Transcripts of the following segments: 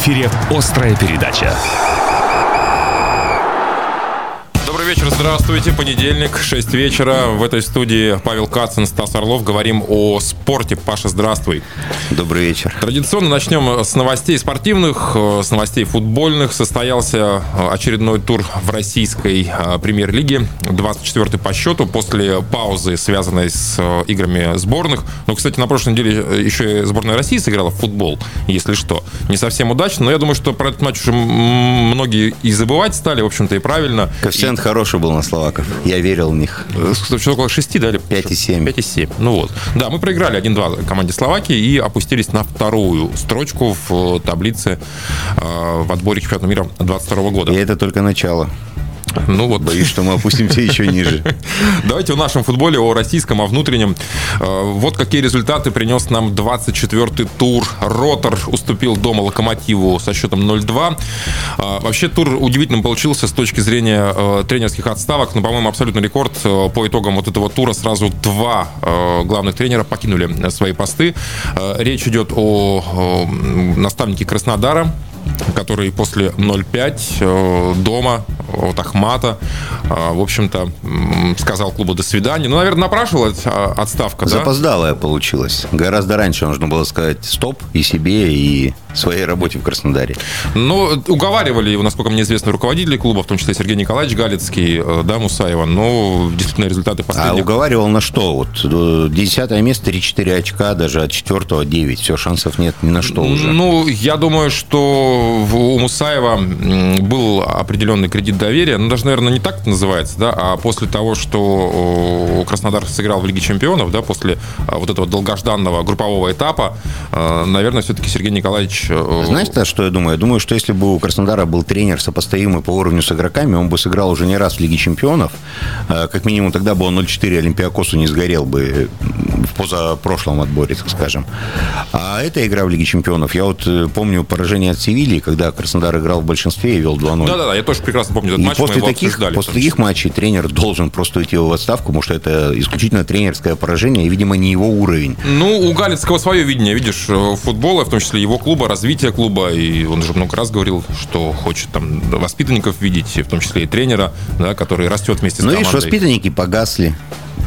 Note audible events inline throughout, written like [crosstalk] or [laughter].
эфире «Острая передача» вечер, здравствуйте. Понедельник, 6 вечера. В этой студии Павел Кацин, Стас Орлов. Говорим о спорте. Паша, здравствуй. Добрый вечер. Традиционно начнем с новостей спортивных, с новостей футбольных. Состоялся очередной тур в российской а, премьер-лиге. 24-й по счету после паузы, связанной с играми сборных. Но, кстати, на прошлой неделе еще и сборная России сыграла в футбол, если что. Не совсем удачно, но я думаю, что про этот матч уже многие и забывать стали, в общем-то, и правильно. Коэффициент и... хороший был на словаков. Я верил в них. Что около 6, да? 5,7. 5,7. Ну вот. Да, мы проиграли 1-2 команде Словакии и опустились на вторую строчку в таблице э, в отборе чемпионата мира 22 года. И это только начало. Ну вот. Боюсь, что мы опустимся еще ниже. [laughs] Давайте о нашем футболе, о российском, о внутреннем. Э, вот какие результаты принес нам 24-й тур. Ротор уступил дома Локомотиву со счетом 0-2. Э, вообще тур удивительным получился с точки зрения э, тренерских отставок. Но, по-моему, абсолютный рекорд по итогам вот этого тура. Сразу два главных тренера покинули свои посты. Речь идет о наставнике Краснодара, который после 0-5 дома от Ахмата, а, в общем-то, сказал клубу «до свидания». Ну, наверное, напрашивалась а, отставка, да? Запоздалая получилась. Гораздо раньше нужно было сказать «стоп» и себе, и своей работе в Краснодаре. Ну, уговаривали его, насколько мне известно, руководители клуба, в том числе Сергей Николаевич Галицкий, э, да, Мусаева, но действительно результаты последних... А уговаривал на что? Вот э, десятое место, 3-4 очка, даже от четвертого 9. Все, шансов нет ни на что уже. Ну, я думаю, что у Мусаева был определенный кредит доверия, ну, даже, наверное, не так это называется, да, а после того, что Краснодар сыграл в Лиге Чемпионов, да, после а, вот этого долгожданного группового этапа, э, наверное, все-таки Сергей Николаевич Э, Знаете, что я думаю? Я думаю, что если бы у Краснодара был тренер сопоставимый по уровню с игроками, он бы сыграл уже не раз в Лиге Чемпионов. Э, как минимум тогда бы он 0-4 Олимпиакосу не сгорел бы в позапрошлом отборе, так скажем. А эта игра в Лиге Чемпионов, я вот э, помню поражение от Севильи, когда Краснодар играл в большинстве и вел 2-0. Да-да-да, я тоже прекрасно помню этот матч. После таких, после таких матчей тренер должен просто уйти в отставку, потому что это исключительно тренерское поражение, и, видимо, не его уровень. Ну, у Галицкого свое видение, видишь, футбола, в том числе его клуба, развития клуба, и он уже много раз говорил, что хочет там воспитанников видеть, в том числе и тренера, да, который растет вместе с ну, командой. Ну, видишь, воспитанники погасли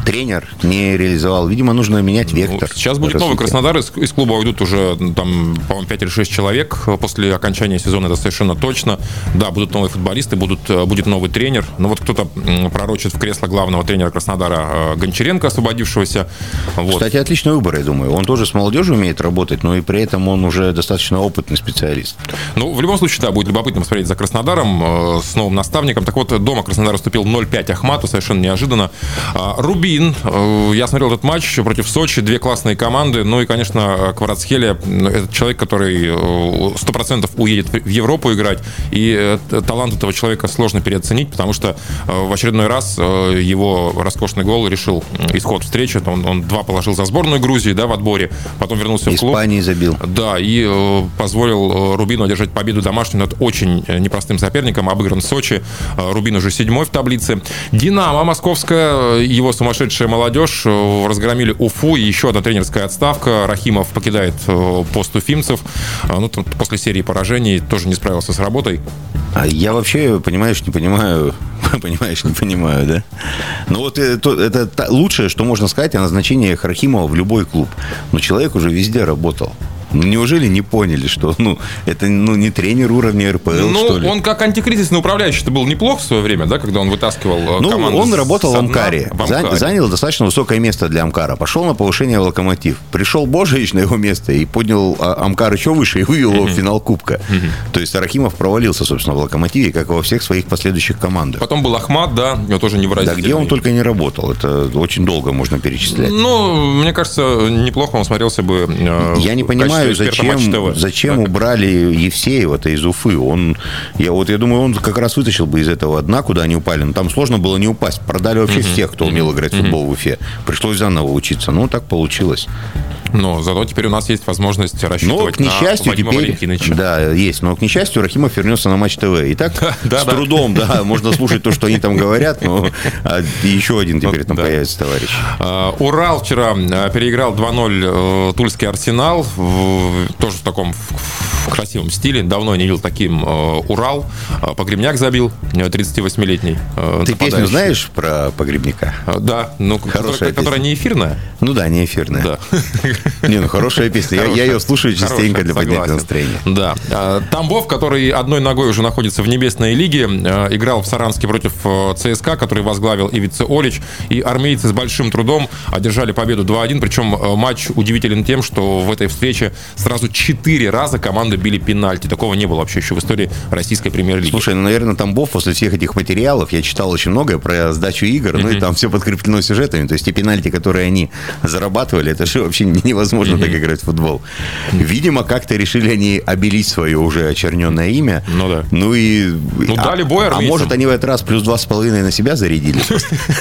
тренер не реализовал. Видимо, нужно менять ну, вектор. Сейчас будет новый Краснодар. Из, из клуба уйдут уже, там, по-моему, 5 или 6 человек после окончания сезона. Это совершенно точно. Да, будут новые футболисты, будут, э, будет новый тренер. Но вот кто-то пророчит в кресло главного тренера Краснодара э, Гончаренко, освободившегося. Вот. Кстати, отличный выбор, я думаю. Он тоже с молодежью умеет работать, но и при этом он уже достаточно опытный специалист. Ну, в любом случае, да, будет любопытно посмотреть за Краснодаром э, с новым наставником. Так вот, дома Краснодар уступил 0-5 Ахмату, совершенно неожиданно. А, Руби Рубин. Э, я смотрел этот матч против Сочи. Две классные команды. Ну и, конечно, Кварацхелия. Это человек, который 100% э, уедет в Европу играть. И э, талант этого человека сложно переоценить, потому что в очередной раз его роскошный гол решил исход встречи. Он, он два положил за сборную Грузии да, в отборе. Потом вернулся в клуб. Испании забил. Да, и позволил Рубину одержать победу домашнюю над очень непростым соперником. Обыгран в Сочи. Рубин уже седьмой в таблице. Динамо московская, его сумасшедший сумасшедшая молодежь э, разгромили Уфу. И еще одна тренерская отставка. Рахимов покидает э, пост уфимцев. А, ну, после серии поражений тоже не справился с работой. А я вообще, понимаешь, не понимаю, [laughs] понимаешь, не понимаю, да? Ну вот это, это лучшее, что можно сказать о назначении Рахимова в любой клуб. Но человек уже везде работал. Ну, неужели не поняли, что ну, это ну, не тренер уровня РПЛ, ну, что ли? он как антикризисный управляющий это был неплох в свое время, да, когда он вытаскивал э, ну, команду он работал в Амкаре. в Амкаре. Занял достаточно высокое место для Амкара. Пошел на повышение в Локомотив. Пришел Божевич на его место и поднял а, Амкар еще выше и вывел его в финал Кубка. То есть Арахимов провалился, собственно, в Локомотиве, как и во всех своих последующих командах. Потом был Ахмат, да, его тоже не Да где он только не работал. Это очень долго можно перечислять. Ну, мне кажется, неплохо он смотрелся бы э, Я не понимаю, зачем ТВ. Зачем так. убрали Евсеева-то из Уфы? Он, я вот я думаю, он как раз вытащил бы из этого дна, куда они упали. Но там сложно было не упасть. Продали вообще угу. всех, кто умел играть в футбол в Уфе. Пришлось заново учиться. Ну, так получилось. Но зато теперь у нас есть возможность рассчитывать но, к несчастью, на теперь, Да, есть. Но, к несчастью, Рахимов вернется на Матч ТВ. И так [laughs] да, с да. трудом, да, можно слушать то, что они там говорят, но а, еще один теперь там появится товарищ. А, Урал вчера а, переиграл 2-0 э, Тульский Арсенал. Тоже в таком в красивом стиле. Давно не видел таким э, Урал. Э, Погребняк забил, 38-летний. Ты песню знаешь про Погребняка? Да, ну, Хорошая которая, не эфирная. Ну да, не эфирная. Да. [laughs] Не, ну хорошая песня. Я, я ее слушаю частенько для поднятия настроения. Да. Тамбов, который одной ногой уже находится в небесной лиге, играл в Саранске против ЦСКА, который возглавил Ивице Олич. И армейцы с большим трудом одержали победу 2-1. Причем матч удивителен тем, что в этой встрече сразу четыре раза команды били пенальти. Такого не было вообще еще в истории российской премьер-лиги. Слушай, ну, наверное, Тамбов после всех этих материалов, я читал очень многое про сдачу игр, mm-hmm. ну и там все подкреплено сюжетами. То есть те пенальти, которые они зарабатывали, это же вообще невозможно mm-hmm. так играть в футбол. Видимо, как-то решили они обелить свое уже очерненное имя. Ну да. Ну и... Ну а, дали бой А может, они в этот раз плюс два с половиной на себя зарядили?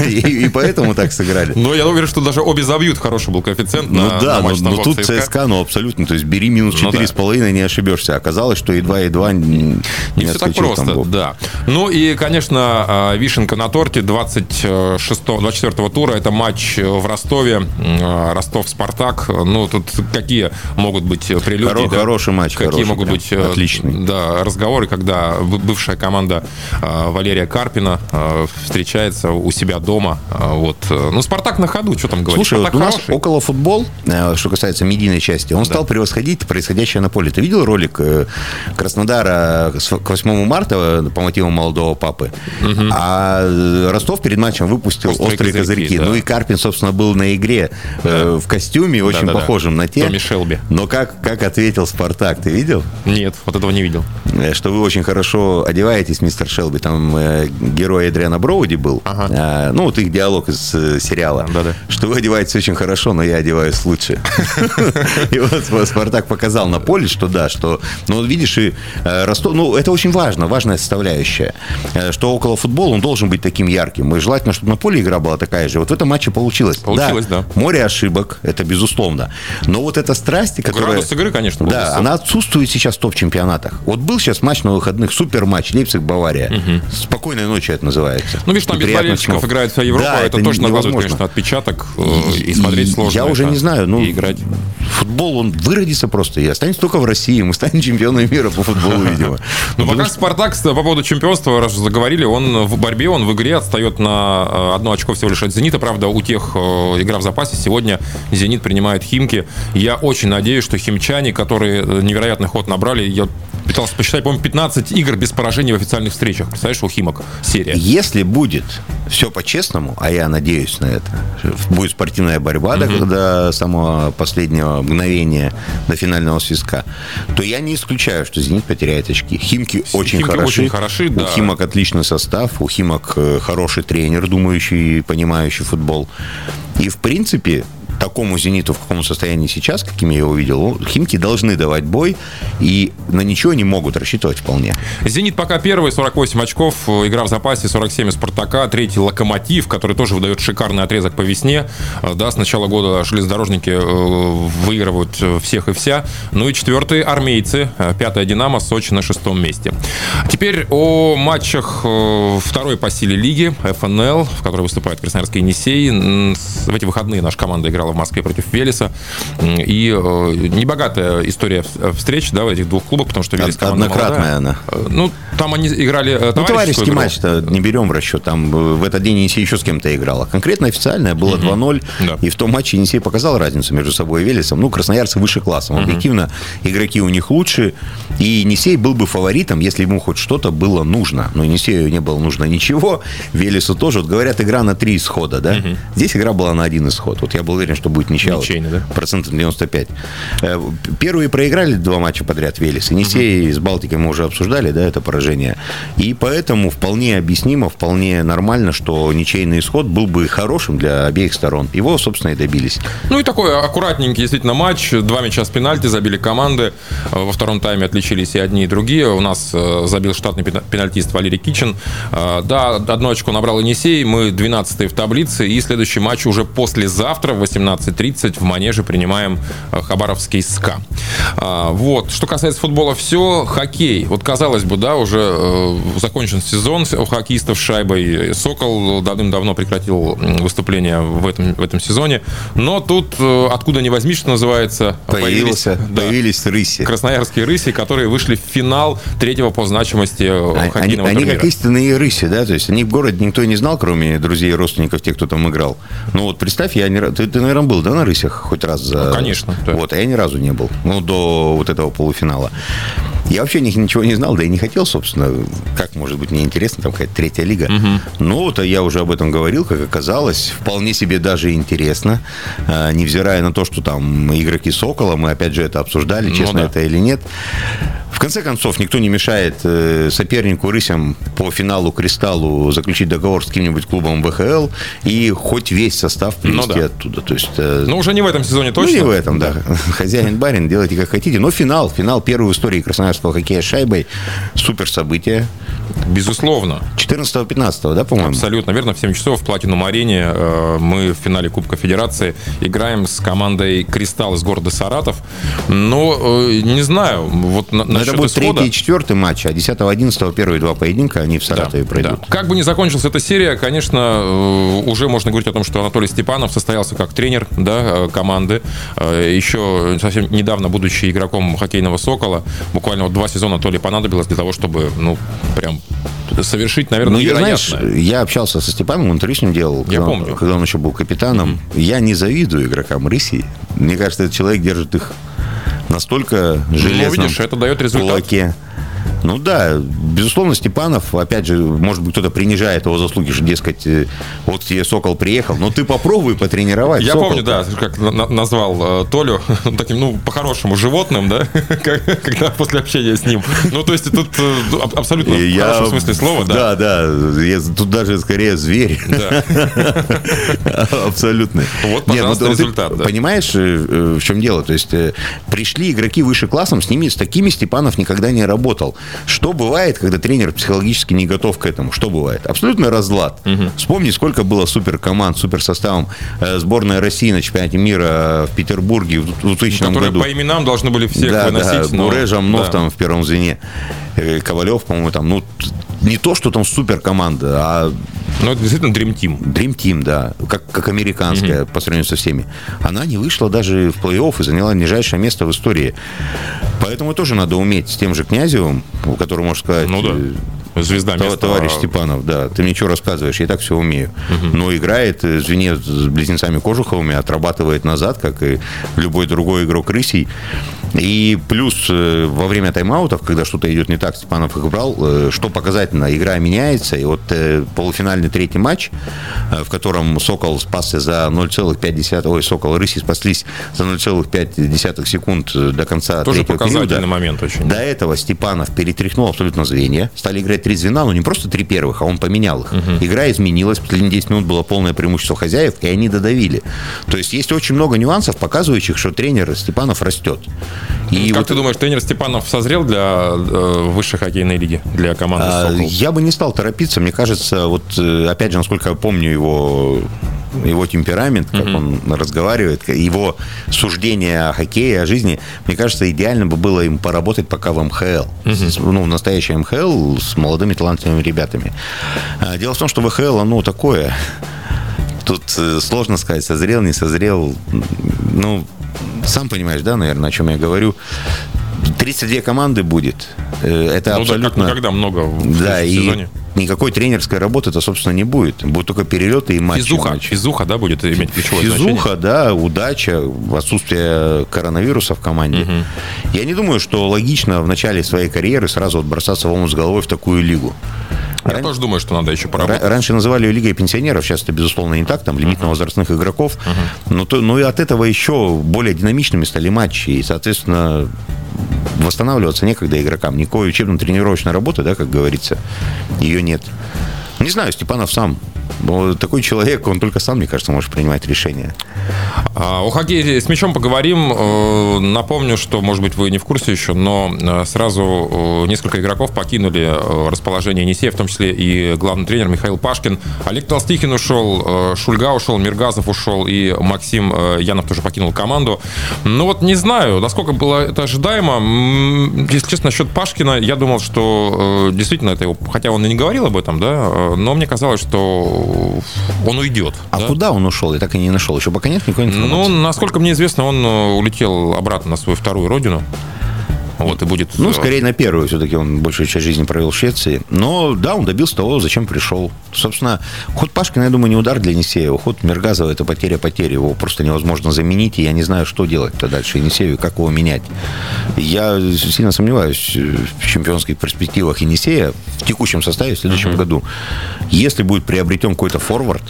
[laughs] И поэтому так сыграли. Ну, я уверен, что даже обе забьют. Хороший был коэффициент Ну да, но тут ЦСКА, ну абсолютно. То есть бери минус ну четыре с половиной, не ошибешься. Оказалось, что едва-едва не все так просто, да. Ну и, конечно, а, вишенка на торте 26 24 тура. Это матч в Ростове. А, Ростов-Спартак. Ну, тут какие могут быть прелюдии? Хоро- да? Хороший матч. Какие хороший, могут быть э, отличный. Да, разговоры, когда бывшая команда а, Валерия Карпина встречается у себя дома. Вот. Ну, Спартак на ходу, что там говорить? Слушай, вот у нас около футбол, э, что касается медийной части, он да. стал превосходить происходящее на поле. Ты видел ролик э, Краснодара к 8 марта по мотивам молодого папы? Угу. А Ростов перед матчем выпустил острые, острые козырьки. козырьки. Да. Ну и Карпин, собственно, был на игре да. в костюме, очень да, да, похожем да. на те. Томми Шелби. Но как, как ответил Спартак, ты видел? Нет, вот этого не видел. Что вы очень хорошо одеваетесь, мистер Шелби. Там э, герой Эдриана Броуди был. Ага. А, ну, вот их диалог из сериала. Да, да. Что вы одеваетесь очень хорошо, но я одеваюсь лучше. [laughs] И вот Спартак показал на поле, что да, что... Ну, видишь, и э, Ростов... Ну, это очень важно, важная составляющая. Э, что около футбола он должен быть таким ярким. И желательно, чтобы на поле игра была такая же. Вот в этом матче получилось. Получилось, да. Море ошибок, это безусловно. Но вот эта страсть, которая... Градус игры, конечно, Да, высок. она отсутствует сейчас в топ-чемпионатах. Вот был сейчас матч на выходных, супер матч, Лейпциг-Бавария. Угу. Спокойной ночи это называется. Ну, видишь, там без болельщиков играет вся Европа, да, это, это тоже накладывает, конечно, отпечаток. Э, и, и смотреть сложно. Я уже не знаю, ну, играть. Футбол, он выродится просто и останется только в России. Мы станем чемпионами мира по футболу, видимо. [laughs] Ну, пока Спартак, по поводу чемпионства, раз заговорили, он в борьбе, он в игре отстает на э, одно очко всего лишь от «Зенита». Правда, у тех э, игра в запасе. Сегодня «Зенит» принимает «Химки». Я очень надеюсь, что химчане, которые невероятный ход набрали, я пытался посчитать, по-моему, 15 игр без поражений в официальных встречах. Представляешь, у Химок серия. Если будет все по-честному, а я надеюсь на это, будет спортивная борьба угу. до, до самого последнего мгновения, до финального свистка, то я не исключаю, что «Зенит» потеряет очки. Химки очень Химки хороши. Очень хороши да. У Химок отличный состав, у Химок э, хороший тренер, думающий и понимающий футбол. И, в принципе, такому «Зениту», в каком состоянии сейчас, каким я его видел, «Химки» должны давать бой, и на ничего не могут рассчитывать вполне. «Зенит» пока первый, 48 очков, игра в запасе, 47 у «Спартака», третий «Локомотив», который тоже выдает шикарный отрезок по весне. Да, с начала года железнодорожники э, выигрывают всех и вся. Ну и четвертый «Армейцы», пятая «Динамо», Сочи на шестом месте. Теперь о матчах э, второй по силе лиги, ФНЛ, в которой выступает Красноярский Енисей. В эти выходные наша команда играла в Москве против Велеса. И э, небогатая история встреч да, в этих двух клубах, потому что Велес команда Однократная молодая. она. Э, ну, там они играли э, Ну, товарищеский матч-то не берем в расчет. Там в этот день Енисей еще с кем-то играла. Конкретно официальная было угу. 2-0. Да. И в том матче Енисей показал разницу между собой и Велесом. Ну, красноярцы выше классом. Угу. Объективно, игроки у них лучше. И Енисей был бы фаворитом, если ему хоть что-то было нужно. Но Енисею не было нужно ничего. Велесу тоже. Вот говорят, игра на три исхода, да? Угу. Здесь игра была на один исход. Вот я был уверен, что будет ничья. Ничейный, да? Процентов 95. Э, первые проиграли два матча подряд Велес. Енисей угу. с Балтикой мы уже обсуждали, да, это поражение. И поэтому вполне объяснимо, вполне нормально, что ничейный исход был бы хорошим для обеих сторон. Его, собственно, и добились. Ну и такой аккуратненький действительно матч. Два мяча с пенальти забили команды. Во втором тайме отличились и одни, и другие. У нас э, забил штатный пенальтист Валерий Кичин. Э, да, одно очко набрал Енисей. Мы 12 в таблице. И следующий матч уже послезавтра в 18.30 в Манеже принимаем э, Хабаровский СКА. Вот. Что касается футбола, все. Хоккей. Вот казалось бы, да, уже уже закончен сезон у хоккеистов с шайбой. «Сокол» давным-давно прекратил выступление в этом, в этом сезоне. Но тут, откуда не возьми, что называется, Появился, появились, да, появились рыси. Красноярские рыси, которые вышли в финал третьего по значимости а, хоккейного они, турнира. Они как истинные рыси, да? То есть они в городе никто не знал, кроме друзей и родственников, тех, кто там играл. Ну вот представь, я не... Ты, ты наверное, был, да, на рысях хоть раз? За... Ну, конечно. Да. Вот, а я ни разу не был. Ну, до вот этого полуфинала. Я вообще ничего не знал, да и не хотел, собственно. Как может быть мне интересно, там какая-то третья лига. Угу. Ну, вот а я уже об этом говорил, как оказалось. Вполне себе даже интересно. А, невзирая на то, что там игроки Сокола, мы опять же это обсуждали, ну, честно да. это или нет. В конце концов, никто не мешает э, сопернику Рысям по финалу Кристаллу заключить договор с каким-нибудь клубом ВХЛ и хоть весь состав привести ну, да. оттуда. То есть, э, ну, уже не в этом сезоне точно. Ну, не в этом, да. [laughs] Хозяин барин, делайте как хотите. Но финал, финал первый в истории красноярского хоккея с шайбой. Супер событие. Безусловно. 14-15, да, по-моему? Абсолютно верно. В 7 часов в Платинум Арене э, мы в финале Кубка Федерации играем с командой «Кристалл» из города Саратов. Но, э, не знаю, вот на, это будет исхода... третий и четвертый матч, а 10-11 первые два поединка, они в Саратове да, пройдут. Да. Как бы ни закончилась эта серия, конечно, э, уже можно говорить о том, что Анатолий Степанов состоялся как тренер да, команды. Еще совсем недавно, будучи игроком хоккейного «Сокола», буквально вот два сезона то ли понадобилось для того, чтобы, ну, прям совершить, наверное, ну, я, знаешь, я общался со Степаном, он ним делал, я когда, помню. когда он еще был капитаном. Mm-hmm. Я не завидую игрокам Рыси. Мне кажется, этот человек держит их настолько железным ну, видишь, это дает результат. кулаке. Ну да, безусловно, Степанов, опять же, может быть, кто-то принижает его заслуги, что, дескать, э, вот тебе Сокол приехал, но ты попробуй потренировать. Я помню, да, как назвал э, Толю [laughs] таким, ну, по-хорошему, животным, да, [laughs] когда после общения с ним. Ну, то есть тут э, абсолютно в хорошем смысле слова, да. Да, да, тут даже скорее зверь. Да. [laughs] Абсолютно. Вот, ну, пожалуйста, результат. Понимаешь, в чем дело? То есть пришли игроки выше классом, с ними, с такими Степанов никогда не работал. Что бывает, когда тренер психологически не готов к этому? Что бывает? Абсолютно разлад. Угу. Вспомни, сколько было супер команд, супер составом э, сборная России на чемпионате мира в Петербурге в 2000 Которые году. по именам должны были всех да, выносить. Да, но... Буре, Жамнов да. там в первом звене. Э, Ковалев, по-моему, там, ну, не то, что там супер команда, а... Ну, это действительно Dream Team. Dream Team, да. Как, как американская, угу. по сравнению со всеми. Она не вышла даже в плей-офф и заняла нижайшее место в истории. Поэтому тоже надо уметь с тем же Князевым, у которого, можно сказать... Ну, да звезда места. Товарищ Степанов, да. Ты мне что рассказываешь? Я так все умею. Угу. Но играет, э, извини, с близнецами Кожуховыми, отрабатывает назад, как и любой другой игрок рысей. И плюс э, во время тайм-аутов, когда что-то идет не так, Степанов их брал, э, что показательно, игра меняется, и вот полуфинальный третий матч, в котором Сокол спасся за 0,5, ой, Сокол, Рыси спаслись за 0,5 секунд до конца Тоже показательный периода. момент очень. До этого Степанов перетряхнул абсолютно звенья, стали играть три звена, но не просто три первых, а он поменял их. Угу. Игра изменилась, последние 10 минут было полное преимущество хозяев, и они додавили. То есть есть очень много нюансов, показывающих, что тренер Степанов растет. И как вот... ты думаешь, тренер Степанов созрел для э, высшей хоккейной лиги, для команды а, Я бы не стал торопиться. Мне кажется, вот э, опять же, насколько я помню его его темперамент, как mm он разговаривает, его суждение о хоккее, о жизни, мне кажется, идеально бы было им поработать пока в МХЛ. mm Ну, в настоящем МХЛ с молодыми талантливыми ребятами. А, дело в том, что ВХЛ, оно такое. Тут э, сложно сказать, созрел, не созрел. Ну, сам понимаешь, да, наверное, о чем я говорю. 32 команды будет. Э, это ну, абсолютно... Да, как никогда много в да, сезоне. И никакой тренерской работы-то, собственно, не будет. Будут только перелеты и матчи. Физуха, матчи. физуха да, будет иметь ключевое Физуха, значение? да, удача, отсутствие коронавируса в команде. Угу. Я не думаю, что логично в начале своей карьеры сразу вот бросаться в омут с головой в такую лигу. Я Ран... тоже думаю, что надо еще поработать. Раньше называли ее Лигой пенсионеров, сейчас это, безусловно, не так, там лимитно-возрастных игроков. Uh-huh. Но, то, но и от этого еще более динамичными стали матчи. И, соответственно, восстанавливаться некогда игрокам. Никакой учебно-тренировочной работы, да, как говорится, ее нет. Не знаю, Степанов сам. Такой человек, он только сам, мне кажется, может принимать решения. А, о хоккее с мячом поговорим. Э, напомню, что, может быть, вы не в курсе еще, но э, сразу э, несколько игроков покинули расположение Енисея, в том числе и главный тренер Михаил Пашкин. Олег Толстихин ушел, Шульга ушел, Миргазов ушел, и Максим Янов тоже покинул команду. Ну вот не знаю, насколько было это ожидаемо. Если честно, насчет Пашкина, я думал, что действительно это его, хотя он и не говорил об этом, да, но мне казалось, что он уйдет. А да? куда он ушел? Я так и не нашел. Еще пока нет никакой информации. Ну, насколько мне известно, он э, улетел обратно на свою вторую родину. Вот, и будет... Ну, э, скорее на первую. Все-таки он большую часть жизни провел в Швеции. Но, да, он добился того, зачем пришел. Собственно, ход Пашкина, я думаю, не удар для Енисеева. Ход Мергазова – это потеря потери. Его просто невозможно заменить. И я не знаю, что делать-то дальше Енисею, как его менять. Я сильно сомневаюсь в чемпионских перспективах Енисея в текущем составе в следующем uh-huh. году. Если будет приобретен какой-то форвард,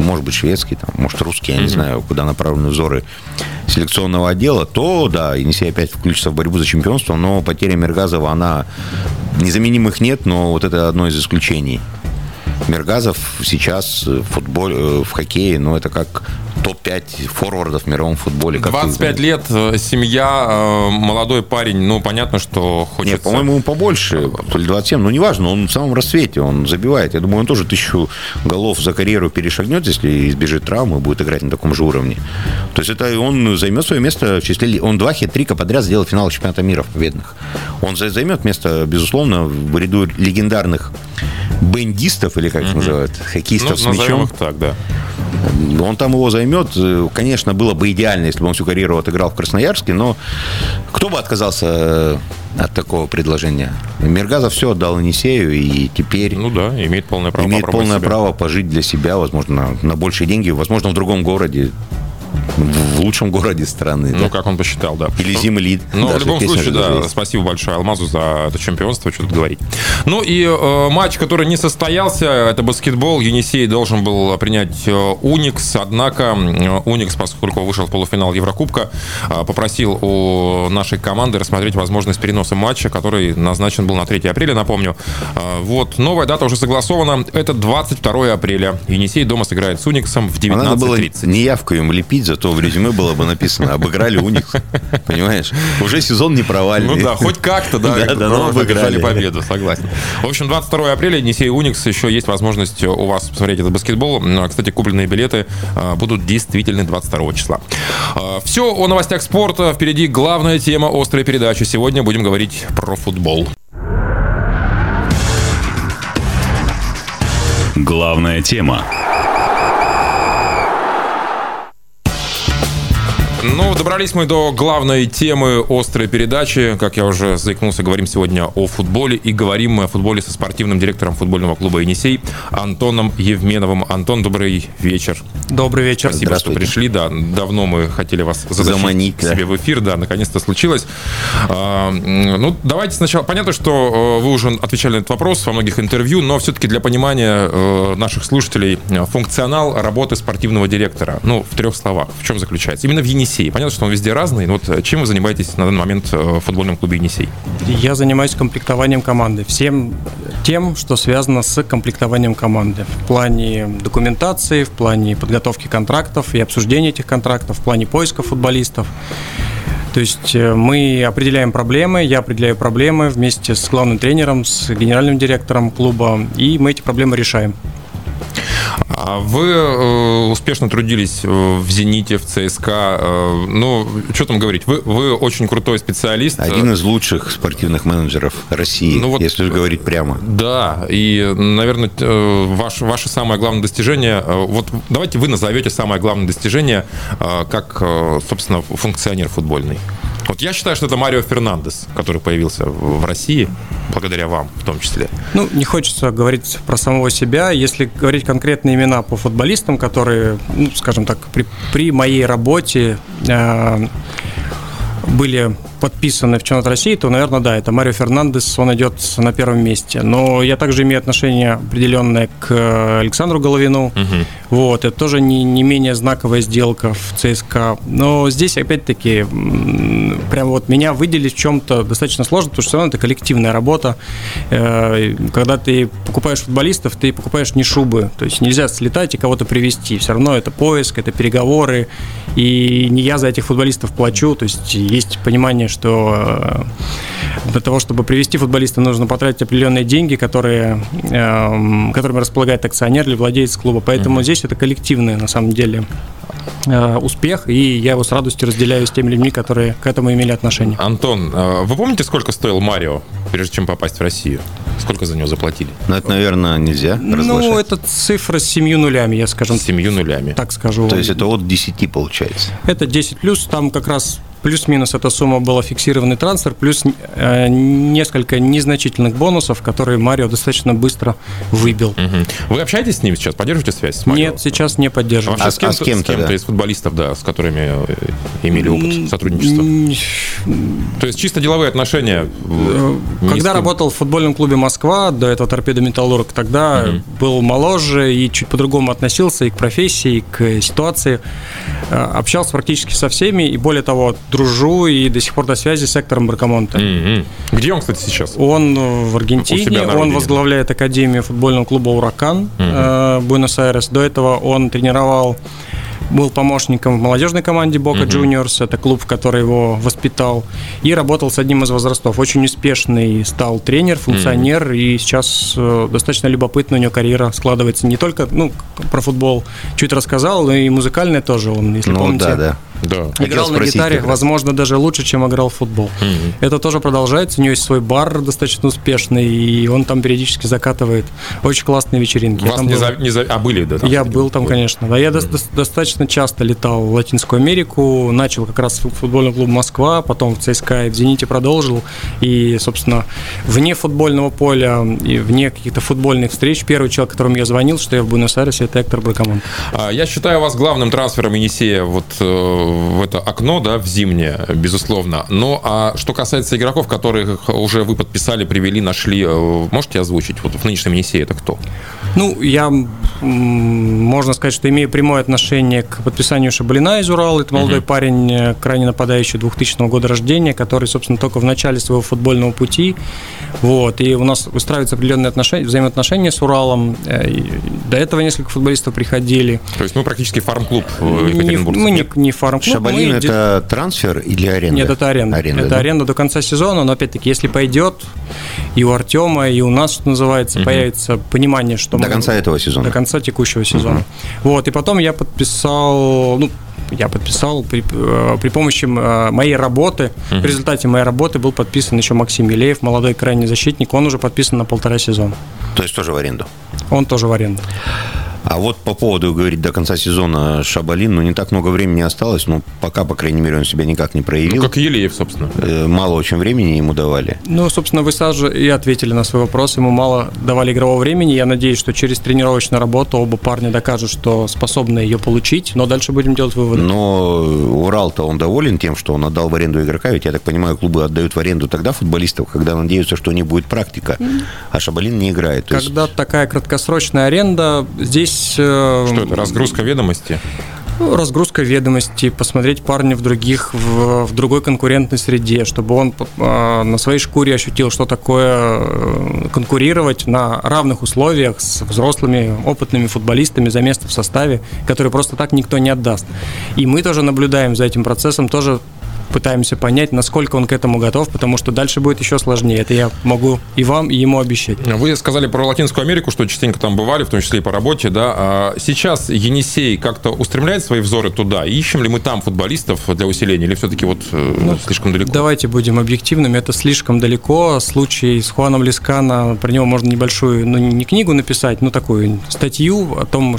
может быть, шведский, там, может, русский, я mm-hmm. не знаю, куда направлены взоры селекционного отдела, то, да, Енисей опять включится в борьбу за чемпионство, но потеря Мергазова, она... Незаменимых нет, но вот это одно из исключений. Мергазов сейчас в футболе, э, в хоккее, ну, это как топ-5 форвардов в мировом футболе. 25 лет, э, семья, э, молодой парень, ну, понятно, что хочется... Нет, по-моему, ему побольше, то ли 27, ну, неважно, он в самом расцвете, он забивает. Я думаю, он тоже тысячу голов за карьеру перешагнет, если избежит травмы, будет играть на таком же уровне. То есть это он займет свое место в числе... Он два хит-трика подряд сделал финал чемпионата мира в победных. Он займет место, безусловно, в ряду легендарных бендистов, или как их называют, хоккеистов ну, с мячом. Так, да. Он там его займет. Конечно, было бы идеально, если бы он всю карьеру отыграл в Красноярске, но кто бы отказался э, от такого предложения? Мергазов все отдал Енисею, и теперь... Ну да, имеет полное право Имеет полное себя. право пожить для себя, возможно, на большие деньги, возможно, в другом городе в лучшем городе страны. Ну, да? как он посчитал, да. Или Зимлид. Ну, в любом случае, да, есть. спасибо большое Алмазу за это чемпионство, что тут говорить. Ну и э, матч, который не состоялся, это баскетбол. Енисей должен был принять э, Уникс, однако э, Уникс, поскольку вышел в полуфинал Еврокубка, э, попросил у нашей команды рассмотреть возможность переноса матча, который назначен был на 3 апреля, напомню. Э, вот, новая дата уже согласована. Это 22 апреля. Енисей дома сыграет с Униксом в 19.30. Надо было не явку им лепить, зато в резюме было бы написано «Обыграли Уникс». Понимаешь? Уже сезон не провальный. Ну да, хоть как-то, да, да, да но обыграли победу, согласен. В общем, 22 апреля, Енисей Уникс, еще есть возможность у вас посмотреть этот баскетбол. Кстати, купленные билеты а, будут действительны 22 числа. А, Все о новостях спорта. Впереди главная тема острой передачи. Сегодня будем говорить про футбол. Главная тема. Ну, добрались мы до главной темы острой передачи. Как я уже заикнулся, говорим сегодня о футболе. И говорим мы о футболе со спортивным директором футбольного клуба «Енисей» Антоном Евменовым. Антон, добрый вечер. Добрый вечер. Спасибо, что пришли. Да, давно мы хотели вас заманить себе в эфир. Да, наконец-то случилось. А, ну, давайте сначала... Понятно, что э, вы уже отвечали на этот вопрос во многих интервью, но все-таки для понимания э, наших слушателей э, функционал работы спортивного директора, ну, в трех словах, в чем заключается? Именно в «Енисей» Енисей? Понятно, что он везде разный, но вот э, чем вы занимаетесь на данный момент э, в футбольном клубе Енисей? Я занимаюсь комплектованием команды. Всем тем, что связано с комплектованием команды. В плане документации, в плане подготовки контрактов и обсуждения этих контрактов, в плане поиска футболистов. То есть э, мы определяем проблемы, я определяю проблемы вместе с главным тренером, с генеральным директором клуба, и мы эти проблемы решаем. А вы э, успешно трудились в «Зените», в ЦСКА. Э, ну, что там говорить? Вы, вы очень крутой специалист. Один из лучших спортивных менеджеров России, ну, вот, если говорить прямо. Да, и, наверное, э, ваше, ваше самое главное достижение... Вот давайте вы назовете самое главное достижение как, собственно, функционер футбольный. Вот я считаю, что это Марио Фернандес, который появился в России, благодаря вам в том числе. Ну, не хочется говорить про самого себя. Если говорить конкретные имена по футболистам, которые, ну, скажем так, при, при моей работе э, были подписаны в чемпионат России, то, наверное, да, это Марио Фернандес, он идет на первом месте. Но я также имею отношение определенное к Александру Головину. Угу. Вот, это тоже не, не менее знаковая сделка в ЦСКА. Но здесь, опять-таки, прям вот меня выделить в чем-то достаточно сложно, потому что все равно это коллективная работа. Э, когда ты покупаешь футболистов, ты покупаешь не шубы. То есть нельзя слетать и кого-то привести. Все равно это поиск, это переговоры. И не я за этих футболистов плачу. То есть есть понимание, что э, для того, чтобы привести футболиста, нужно потратить определенные деньги, которые, эм, которыми располагает акционер или владелец клуба. Поэтому mm-hmm. здесь это коллективное, на самом деле, э, успех, и я его с радостью разделяю с теми людьми, которые к этому имели отношение. Антон, э, вы помните, сколько стоил Марио, прежде чем попасть в Россию? Сколько за него заплатили? Ну, это, наверное, нельзя Ну, это цифра с семью нулями, я скажем. С семью нулями. Так скажу. То есть это от 10 получается? Это 10 плюс, там как раз Плюс-минус эта сумма была фиксированный трансфер, плюс э, несколько незначительных бонусов, которые Марио достаточно быстро выбил. Угу. Вы общаетесь с ним сейчас? Поддерживаете связь с Марио? Нет, сейчас не поддерживаю. А, а с кем-то, а с кем-то, с кем да. из футболистов, да, с которыми э, имели опыт сотрудничества? То есть чисто деловые отношения? Э, когда работал в футбольном клубе «Москва», до этого «Торпедо Металлург», тогда угу. был моложе и чуть по-другому относился и к профессии, и к ситуации. Э, общался практически со всеми, и более того, дружу и до сих пор до связи с сектором Баркамонта. Mm-hmm. Где он, кстати, сейчас? Он в Аргентине, он возглавляет Академию футбольного клуба «Уракан» mm-hmm. э, Буэнос-Айрес. До этого он тренировал был помощником в молодежной команде Бока Juniors, это клуб, который его воспитал, и работал с одним из возрастов. Очень успешный стал тренер, функционер, и сейчас э, достаточно любопытно у него карьера складывается. Не только ну, про футбол чуть рассказал, но и музыкальное тоже он, если ну, помните. Да, да. Да. Играл на гитаре, возможно, даже лучше, чем играл в футбол. Mm-hmm. Это тоже продолжается. У него есть свой бар достаточно успешный, и он там периодически закатывает очень классные вечеринки. Вас не, был... за... не за... А были, да? Там Я был там, конечно. Да, я mm-hmm. до- достаточно достаточно часто летал в Латинскую Америку, начал как раз в футбольный клуб «Москва», потом в ЦСКА и в «Зените» продолжил. И, собственно, вне футбольного поля и вне каких-то футбольных встреч, первый человек, которому я звонил, что я в Буэнос-Айресе, это Эктор Бракамон. А, я считаю вас главным трансфером Енисея вот э, в это окно, да, в зимнее, безусловно. Но а что касается игроков, которых уже вы подписали, привели, нашли, э, можете озвучить? Вот в нынешнем Енисее это кто? Ну, я, можно сказать, что имею прямое отношение к подписанию Шабалина из Урала. Это молодой uh-huh. парень, э, крайне нападающий 2000 года рождения, который, собственно, только в начале своего футбольного пути. Вот, и у нас выстраиваются определенные отношения, взаимоотношения с Уралом. Э, до этого несколько футболистов приходили. То есть мы практически фарм-клуб Екатеринбург. Мы не, не фарм-клуб. Шабалин – это трансфер или аренда? Нет, это аренда. аренда это да? аренда до конца сезона, но опять-таки, если пойдет, и у Артема, и у нас, что называется, uh-huh. появится понимание, что до мы, конца этого сезона. До конца текущего сезона. Uh-huh. Вот, и потом я подписал, ну, я подписал при, э, при помощи э, моей работы. Uh-huh. В результате моей работы был подписан еще Максим Елеев, молодой крайний защитник. Он уже подписан на полтора сезона. То есть тоже в аренду? Он тоже в аренду. А вот по поводу, говорить, до конца сезона Шабалин, ну, не так много времени осталось, но пока, по крайней мере, он себя никак не проявил. Ну, как Елеев, собственно. Э, мало очень времени ему давали. Ну, собственно, вы сразу же и ответили на свой вопрос. Ему мало давали игрового времени. Я надеюсь, что через тренировочную работу оба парня докажут, что способны ее получить, но дальше будем делать выводы. Но Урал-то он доволен тем, что он отдал в аренду игрока, ведь, я так понимаю, клубы отдают в аренду тогда футболистов, когда надеются, что не будет практика, а Шабалин не играет. То когда есть... такая краткосрочная аренда, здесь здесь... Э, Что это, разгрузка ведомости? Ну, разгрузка ведомости, посмотреть парня в других, в, в другой конкурентной среде, чтобы он э, на своей шкуре ощутил, что такое э, конкурировать на равных условиях с взрослыми, опытными футболистами за место в составе, который просто так никто не отдаст. И мы тоже наблюдаем за этим процессом, тоже пытаемся понять, насколько он к этому готов, потому что дальше будет еще сложнее. Это я могу и вам, и ему обещать. Вы сказали про Латинскую Америку, что частенько там бывали, в том числе и по работе, да. А сейчас Енисей как-то устремляет свои взоры туда? Ищем ли мы там футболистов для усиления, или все-таки вот э, ну, слишком далеко? Давайте будем объективными, это слишком далеко. Случай с Хуаном Лискана, про него можно небольшую, ну не книгу написать, но такую статью о том,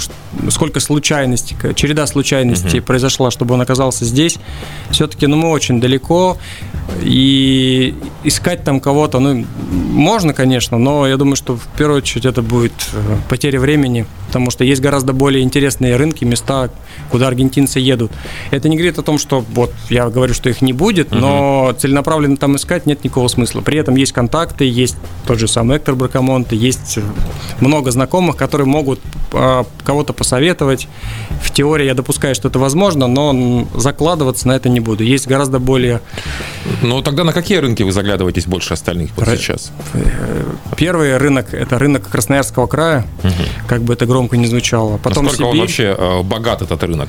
сколько случайностей, череда случайностей угу. произошла, чтобы он оказался здесь. Все-таки, ну, мы очень очень далеко, и искать там кого-то, ну, можно, конечно, но я думаю, что в первую очередь это будет э, потеря времени, потому что есть гораздо более интересные рынки, места, куда аргентинцы едут. Это не говорит о том, что вот я говорю, что их не будет, но угу. целенаправленно там искать нет никакого смысла. При этом есть контакты, есть тот же самый Эктор Бракамонте, есть много знакомых, которые могут а, кого-то посоветовать. В теории я допускаю, что это возможно, но закладываться на это не буду. Есть гораздо более... Ну, тогда на какие рынки вы заглядываетесь больше остальных вот Р... сейчас? Э, первый рынок – это рынок Красноярского края, угу. как бы это громко не звучало. Потом Насколько Сибирь. он вообще э, богат, этот рынок?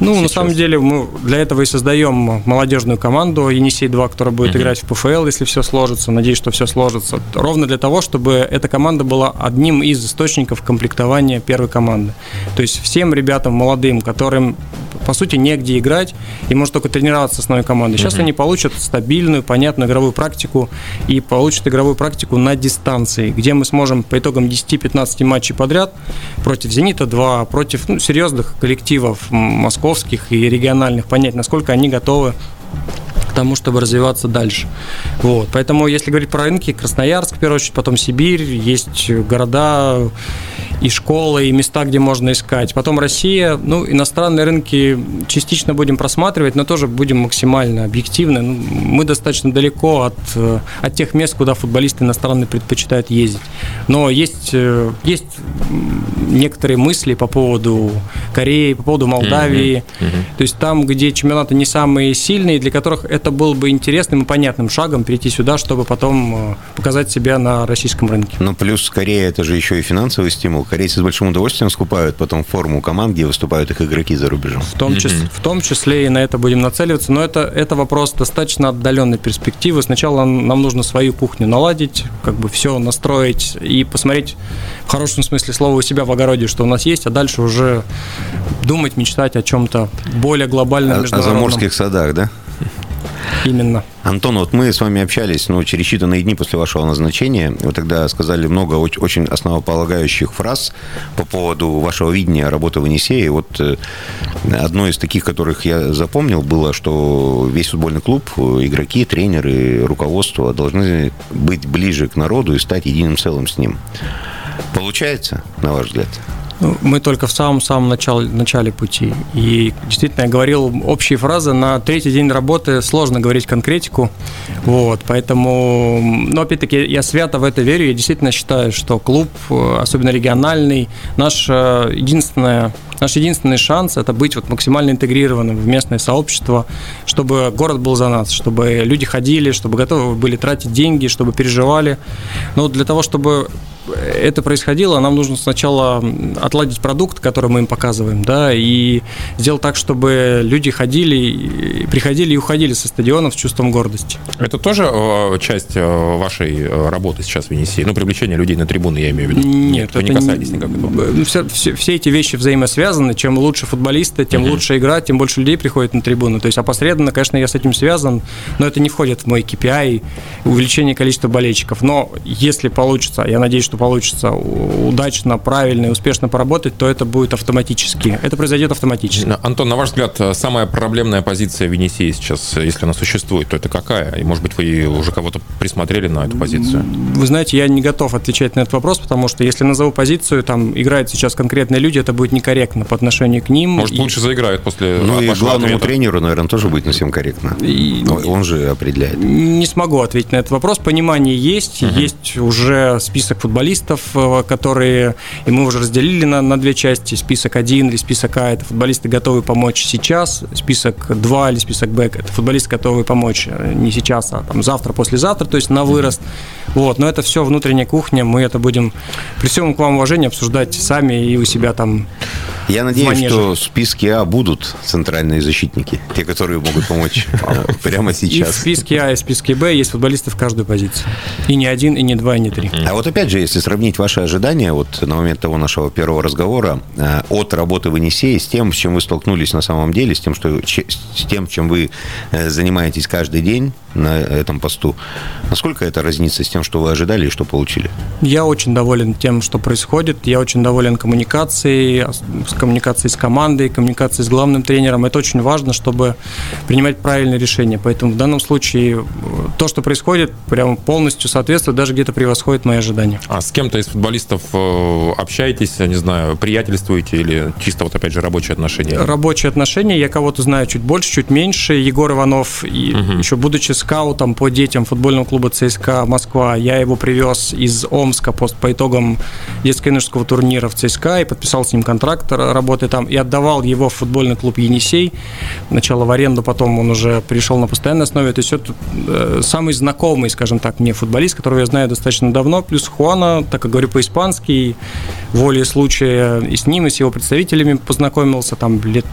Ну, сейчас? на самом деле, мы для этого и создаем молодежную команду «Енисей-2», которая будет угу. играть в ПФЛ, если все сложится. Надеюсь, что все сложится. Ровно для того, чтобы эта команда была одним из источников комплектования первой команды. То есть всем ребятам молодым, которым по сути негде играть, и может только тренироваться с основной командой. Сейчас угу. они получат стабильную, понятную игровую практику и получат игровую практику на дистанции, где мы сможем по итогам 10-15 матчей подряд против «Зенита-2», против ну, серьезных коллективов московских и региональных понять, насколько они готовы к тому, чтобы развиваться дальше. Вот. Поэтому, если говорить про рынки, Красноярск, в первую очередь, потом Сибирь, есть города и школы, и места, где можно искать. Потом Россия, ну, иностранные рынки частично будем просматривать, но тоже будем максимально объективны. Ну, мы достаточно далеко от, э, от тех мест, куда футболисты иностранные предпочитают ездить. Но есть, э, есть некоторые мысли по поводу Кореи, по поводу Молдавии. Mm-hmm. Mm-hmm. То есть там, где чемпионаты не самые сильные, для которых это был бы интересным и понятным шагом перейти сюда, чтобы потом э, показать себя на российском рынке. Ну, плюс Корея – это же еще и финансовый стимул корейцы с большим удовольствием скупают потом форму команд, где выступают их игроки за рубежом. В том, числе, mm-hmm. в том числе и на это будем нацеливаться, но это, это вопрос достаточно отдаленной перспективы. Сначала нам нужно свою кухню наладить, как бы все настроить и посмотреть в хорошем смысле слова у себя в огороде, что у нас есть, а дальше уже думать, мечтать о чем-то более глобальном, О, о заморских садах, да? Именно. Антон, вот мы с вами общались ну, через считанные дни после вашего назначения. Вы тогда сказали много очень основополагающих фраз по поводу вашего видения работы в Енисее. Вот э, одно из таких, которых я запомнил, было, что весь футбольный клуб, игроки, тренеры, руководство должны быть ближе к народу и стать единым целым с ним. Получается, на ваш взгляд? Ну, мы только в самом-самом начале, начале пути. И действительно, я говорил общие фразы. На третий день работы сложно говорить конкретику. Вот, поэтому, но опять-таки, я свято в это верю. Я действительно считаю, что клуб, особенно региональный, наш единственное Наш единственный шанс – это быть вот максимально интегрированным в местное сообщество, чтобы город был за нас, чтобы люди ходили, чтобы готовы были тратить деньги, чтобы переживали. Но для того, чтобы это происходило, нам нужно сначала отладить продукт, который мы им показываем, да, и сделать так, чтобы люди ходили, приходили и уходили со стадионов с чувством гордости. Это тоже э, часть э, вашей э, работы сейчас в Енисее? Ну, привлечение людей на трибуны, я имею в виду. Нет, Вы не касаетесь никак этого? Все, все, все эти вещи взаимосвязаны. Чем лучше футболисты, тем угу. лучше игра, тем больше людей приходит на трибуну. То есть опосредованно, конечно, я с этим связан, но это не входит в мой KPI, увеличение количества болельщиков. Но если получится, я надеюсь, что получится удачно, правильно и успешно поработать, то это будет автоматически. Это произойдет автоматически. Антон, на ваш взгляд, самая проблемная позиция в Венесии сейчас, если она существует, то это какая? И, может быть, вы уже кого-то присмотрели на эту позицию? Вы знаете, я не готов отвечать на этот вопрос, потому что если назову позицию, там играют сейчас конкретные люди, это будет некорректно по отношению к ним. Может, и... лучше заиграют после Ну и главному ответа. тренеру, наверное, тоже будет не всем корректно. И... Он же определяет. Не смогу ответить на этот вопрос. Понимание есть, угу. есть уже список футболистов, футболистов, э, которые, и мы уже разделили на, на две части, список 1 или список А, это футболисты готовы помочь сейчас, список 2 или список Б, это футболисты готовы помочь э, не сейчас, а там завтра, послезавтра, то есть на вырост. Вот, но это все внутренняя кухня, мы это будем при всем к вам уважении обсуждать сами и у себя там я надеюсь, что в списке А будут центральные защитники, те, которые могут помочь [laughs] прямо сейчас. И в списке А и в списке Б есть футболисты в каждую позицию. И не один, и не два, и не три. А вот опять же, если сравнить ваши ожидания вот на момент того нашего первого разговора э, от работы в Енисее с тем, с чем вы столкнулись на самом деле, с тем, что, с тем чем вы э, занимаетесь каждый день, на этом посту. Насколько это разнится с тем, что вы ожидали и что получили? Я очень доволен тем, что происходит. Я очень доволен коммуникацией, с коммуникацией с командой, коммуникацией с главным тренером. Это очень важно, чтобы принимать правильные решения. Поэтому в данном случае то, что происходит, прямо полностью соответствует, даже где-то превосходит мои ожидания. А с кем-то из футболистов э, общаетесь, я не знаю, приятельствуете или чисто вот опять же рабочие отношения? Рабочие отношения. Я кого-то знаю чуть больше, чуть меньше. Егор Иванов, и угу. еще будучи скаутом по детям футбольного клуба ЦСКА Москва. Я его привез из Омска пост по итогам детско-юношеского турнира в ЦСКА и подписал с ним контракт работы там и отдавал его в футбольный клуб «Енисей». Сначала в аренду, потом он уже пришел на постоянной основе. То есть это э, самый знакомый, скажем так, мне футболист, которого я знаю достаточно давно. Плюс Хуана, так как говорю по-испански, волей случая и с ним, и с его представителями познакомился там лет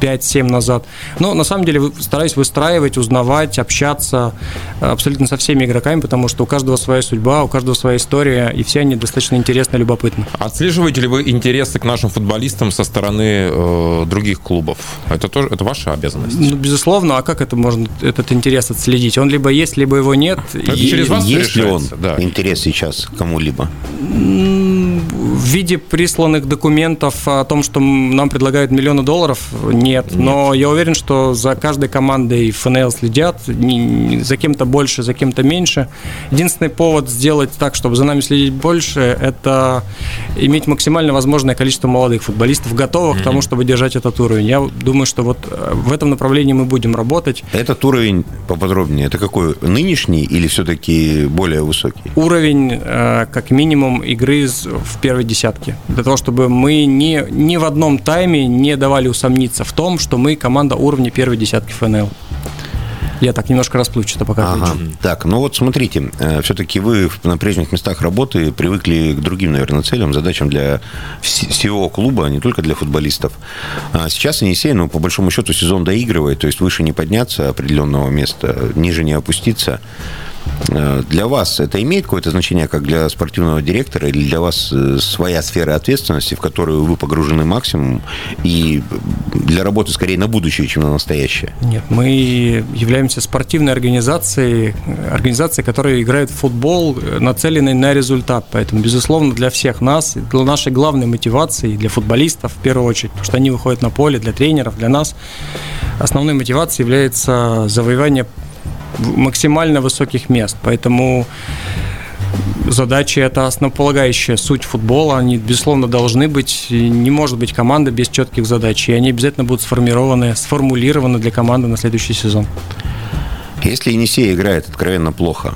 5-7 назад. Но на самом деле стараюсь выстраивать, узнавать, общаться общаться абсолютно со всеми игроками, потому что у каждого своя судьба, у каждого своя история, и все они достаточно интересны и любопытны. Отслеживаете ли вы интересы к нашим футболистам со стороны э, других клубов? Это тоже это ваша обязанность? Ну, безусловно, а как это можно этот интерес отследить? Он либо есть, либо его нет. Это и через вас есть ли он да. интерес сейчас кому-либо? В виде присланных документов о том, что нам предлагают миллионы долларов, нет. нет. Но я уверен, что за каждой командой ФНЛ следят, за кем-то больше, за кем-то меньше. Единственный повод сделать так, чтобы за нами следить больше, это иметь максимально возможное количество молодых футболистов, готовых mm-hmm. к тому, чтобы держать этот уровень. Я думаю, что вот э, в этом направлении мы будем работать. Этот уровень поподробнее, это какой? Нынешний или все-таки более высокий? Уровень, э, как минимум, игры в первой десятке. Для того, чтобы мы ни, ни в одном тайме не давали усомниться в том, что мы команда уровня первой десятки ФНЛ. Я так немножко расплывчато пока ага. Так, ну вот смотрите, э, все-таки вы на прежних местах работы привыкли к другим, наверное, целям, задачам для всего клуба, а не только для футболистов. А сейчас Енисей, ну, по большому счету, сезон доигрывает, то есть выше не подняться определенного места, ниже не опуститься. Э, для вас это имеет какое-то значение, как для спортивного директора, или для вас э, своя сфера ответственности, в которую вы погружены максимум, и для работы скорее на будущее, чем на настоящее? Нет, мы являемся спортивной организацией, организацией, которая играет в футбол, нацеленной на результат. Поэтому, безусловно, для всех нас, для нашей главной мотивации, для футболистов в первую очередь, потому что они выходят на поле, для тренеров, для нас, основной мотивацией является завоевание максимально высоких мест. Поэтому задачи – это основополагающая суть футбола. Они, безусловно, должны быть. Не может быть команда без четких задач. И они обязательно будут сформированы, сформулированы для команды на следующий сезон. Если Енисей играет откровенно плохо,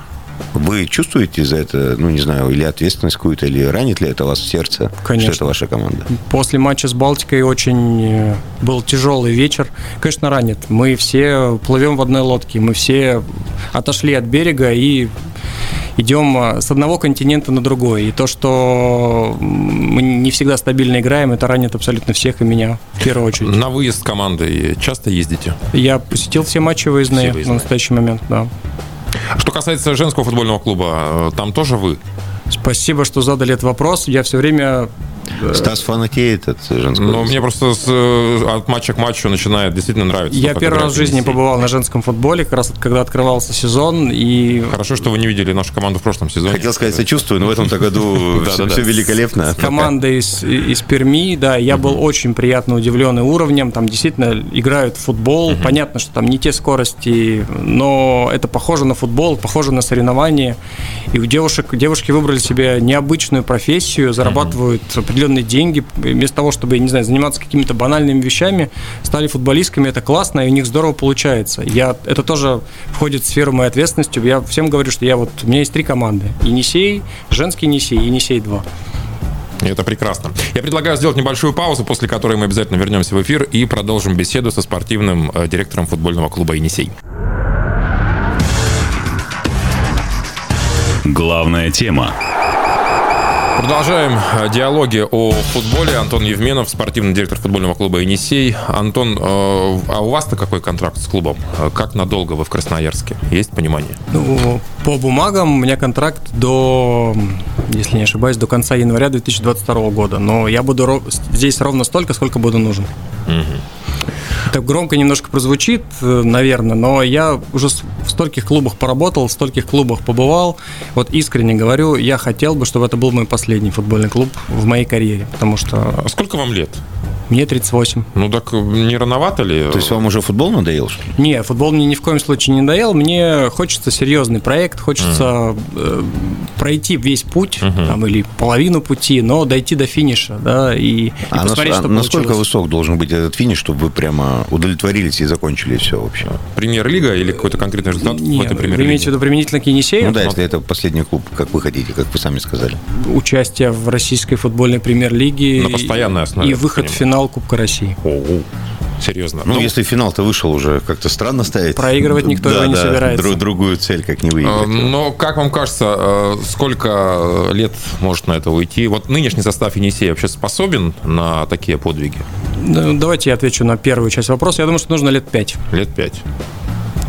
вы чувствуете за это, ну, не знаю, или ответственность какую-то, или ранит ли это вас в сердце, Конечно. что это ваша команда? После матча с Балтикой очень э, был тяжелый вечер. Конечно, ранит. Мы все плывем в одной лодке, мы все отошли от берега и идем э, с одного континента на другой. И то, что мы не всегда стабильно играем, это ранит абсолютно всех и меня в первую очередь. На выезд команды часто ездите? Я посетил все матчи выездные, все выездные. на настоящий момент, да. Что касается женского футбольного клуба, э, там тоже вы? Спасибо, что задали этот вопрос. Я все время Стас фанатеет от женского. Ну, мне просто с, э, от матча к матчу начинает действительно нравиться. Я первый раз в жизни побывал на женском футболе, как раз когда открывался сезон. И... Хорошо, что вы не видели нашу команду в прошлом сезоне. Хотел сказать, сочувствую, но в этом году [laughs] все великолепно. Команда из, из Перми, да, я был очень приятно удивлен уровнем. Там действительно играют в футбол. Понятно, что там не те скорости, но это похоже на футбол, похоже на соревнования. И у девушек, девушки выбрали себе необычную профессию, зарабатывают определенные деньги, вместо того, чтобы, не знаю, заниматься какими-то банальными вещами, стали футболистками, это классно, и у них здорово получается. Я, это тоже входит в сферу моей ответственности. Я всем говорю, что я вот, у меня есть три команды. Енисей, женский Енисей, Енисей 2. Это прекрасно. Я предлагаю сделать небольшую паузу, после которой мы обязательно вернемся в эфир и продолжим беседу со спортивным э, директором футбольного клуба «Енисей». Главная тема. Продолжаем э, диалоги о футболе. Антон Евменов, спортивный директор футбольного клуба «Енисей». Антон, э, а у вас-то какой контракт с клубом? Э, как надолго вы в Красноярске? Есть понимание? Ну, по бумагам у меня контракт до, если не ошибаюсь, до конца января 2022 года. Но я буду здесь ровно столько, сколько буду нужен. Угу. Это громко немножко прозвучит, э, наверное, но я уже в стольких клубах поработал, в стольких клубах побывал. Вот искренне говорю, я хотел бы, чтобы это был мой последний футбольный клуб в моей карьере, потому что... А сколько вам лет? Мне 38. Ну так не рановато ли? То есть вам уже футбол надоел? Что ли? Не, футбол мне ни в коем случае не надоел. Мне хочется серьезный проект, хочется mm. э, пройти весь путь, uh-huh. там, или половину пути, но дойти до финиша, да, и, и а посмотреть, что Насколько получилось. высок должен быть этот финиш, чтобы вы прямо удовлетворились и закончили все вообще? Премьер-лига или какой-то конкретный результат Нет, в этой премьер-лиге? Вы имеете в виду применительно к Енисею? Ну да, если это последний клуб, как вы хотите, как вы сами сказали. Участие в российской футбольной премьер-лиге. На постоянной основе. И выход в финал Кубка России. О-о. Серьезно. Ну, ну, если финал-то вышел уже, как-то странно ставить. Проигрывать никто да, его не да, собирается. Друг, другую цель, как не выиграть. А, но как вам кажется, э, сколько лет может на это уйти? Вот нынешний состав Енисея вообще способен на такие подвиги? Ну, давайте я отвечу на первую часть вопроса. Я думаю, что нужно лет пять. Лет пять.